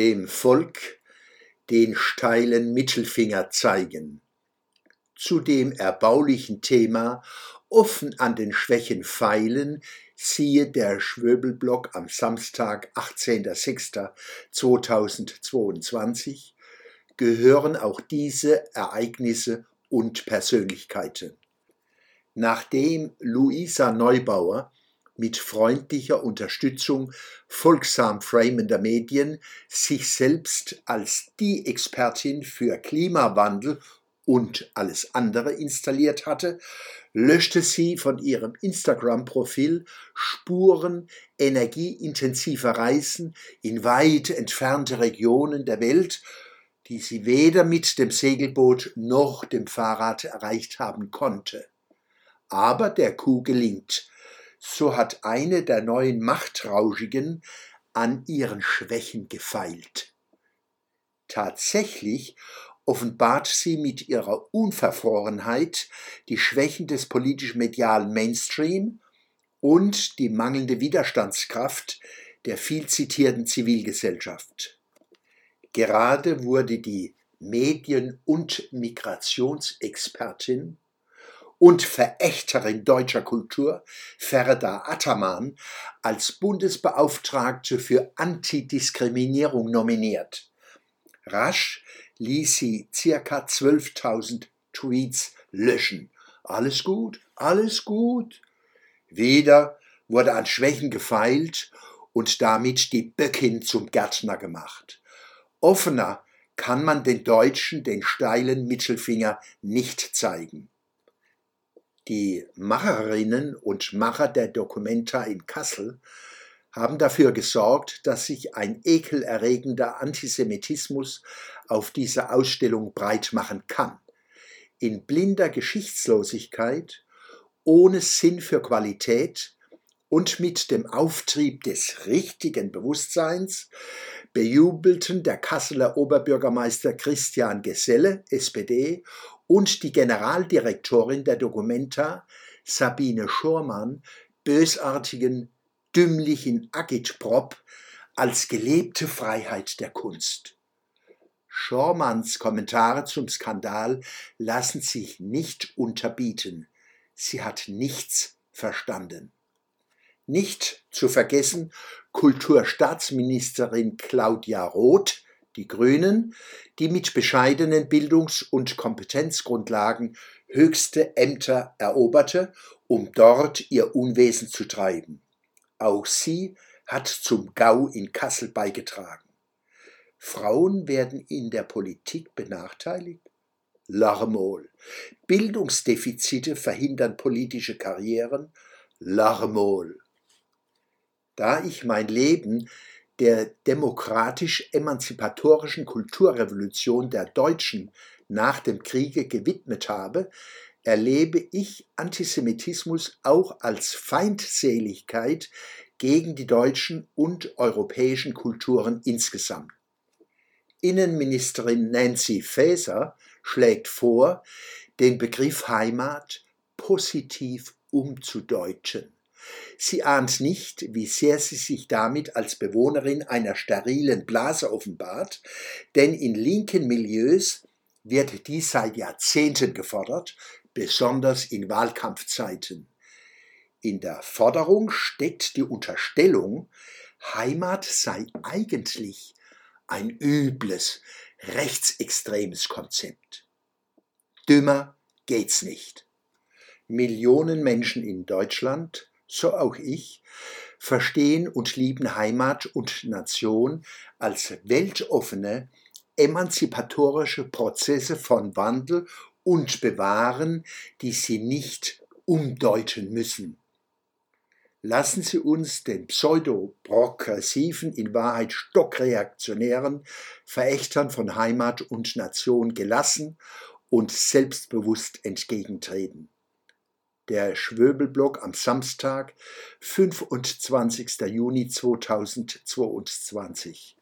dem Volk den steilen Mittelfinger zeigen. Zu dem erbaulichen Thema offen an den Schwächen feilen, siehe der Schwöbelblock am Samstag, 18.06.2022, gehören auch diese Ereignisse und Persönlichkeiten. Nachdem Luisa Neubauer mit freundlicher Unterstützung folgsam framender Medien sich selbst als die Expertin für Klimawandel und alles andere installiert hatte, löschte sie von ihrem Instagram-Profil Spuren energieintensiver Reisen in weit entfernte Regionen der Welt, die sie weder mit dem Segelboot noch dem Fahrrad erreicht haben konnte. Aber der Kuh gelingt, so hat eine der neuen Machtrauschigen an ihren Schwächen gefeilt. Tatsächlich offenbart sie mit ihrer Unverfrorenheit die Schwächen des politisch-medialen Mainstream und die mangelnde Widerstandskraft der viel zitierten Zivilgesellschaft. Gerade wurde die Medien- und Migrationsexpertin und Verächterin deutscher Kultur, Ferda Ataman, als Bundesbeauftragte für Antidiskriminierung nominiert. Rasch ließ sie circa 12.000 Tweets löschen. Alles gut, alles gut. Wieder wurde an Schwächen gefeilt und damit die Böckin zum Gärtner gemacht. Offener kann man den Deutschen den steilen Mittelfinger nicht zeigen. Die Macherinnen und Macher der Documenta in Kassel haben dafür gesorgt, dass sich ein ekelerregender Antisemitismus auf dieser Ausstellung breit machen kann. In blinder Geschichtslosigkeit, ohne Sinn für Qualität und mit dem Auftrieb des richtigen Bewusstseins bejubelten der Kasseler Oberbürgermeister Christian Geselle, SPD, und die Generaldirektorin der Documenta, Sabine Schormann, bösartigen, dümmlichen Agitprop als gelebte Freiheit der Kunst. Schormanns Kommentare zum Skandal lassen sich nicht unterbieten. Sie hat nichts verstanden. Nicht zu vergessen Kulturstaatsministerin Claudia Roth, die Grünen, die mit bescheidenen Bildungs- und Kompetenzgrundlagen höchste Ämter eroberte, um dort ihr Unwesen zu treiben. Auch sie hat zum Gau in Kassel beigetragen. Frauen werden in der Politik benachteiligt? Larmol. Bildungsdefizite verhindern politische Karrieren? Larmol. Da ich mein Leben der demokratisch-emanzipatorischen Kulturrevolution der Deutschen nach dem Kriege gewidmet habe, erlebe ich Antisemitismus auch als Feindseligkeit gegen die deutschen und europäischen Kulturen insgesamt. Innenministerin Nancy Faeser schlägt vor, den Begriff Heimat positiv umzudeuten. Sie ahnt nicht, wie sehr sie sich damit als Bewohnerin einer sterilen Blase offenbart, denn in linken Milieus wird dies seit Jahrzehnten gefordert, besonders in Wahlkampfzeiten. In der Forderung steckt die Unterstellung, Heimat sei eigentlich ein übles, rechtsextremes Konzept. Dümmer geht's nicht. Millionen Menschen in Deutschland so auch ich, verstehen und lieben Heimat und Nation als weltoffene, emanzipatorische Prozesse von Wandel und Bewahren, die sie nicht umdeuten müssen. Lassen Sie uns den pseudo-progressiven, in Wahrheit stockreaktionären Verächtern von Heimat und Nation gelassen und selbstbewusst entgegentreten der Schwöbelblock am Samstag, 25. Juni 2022.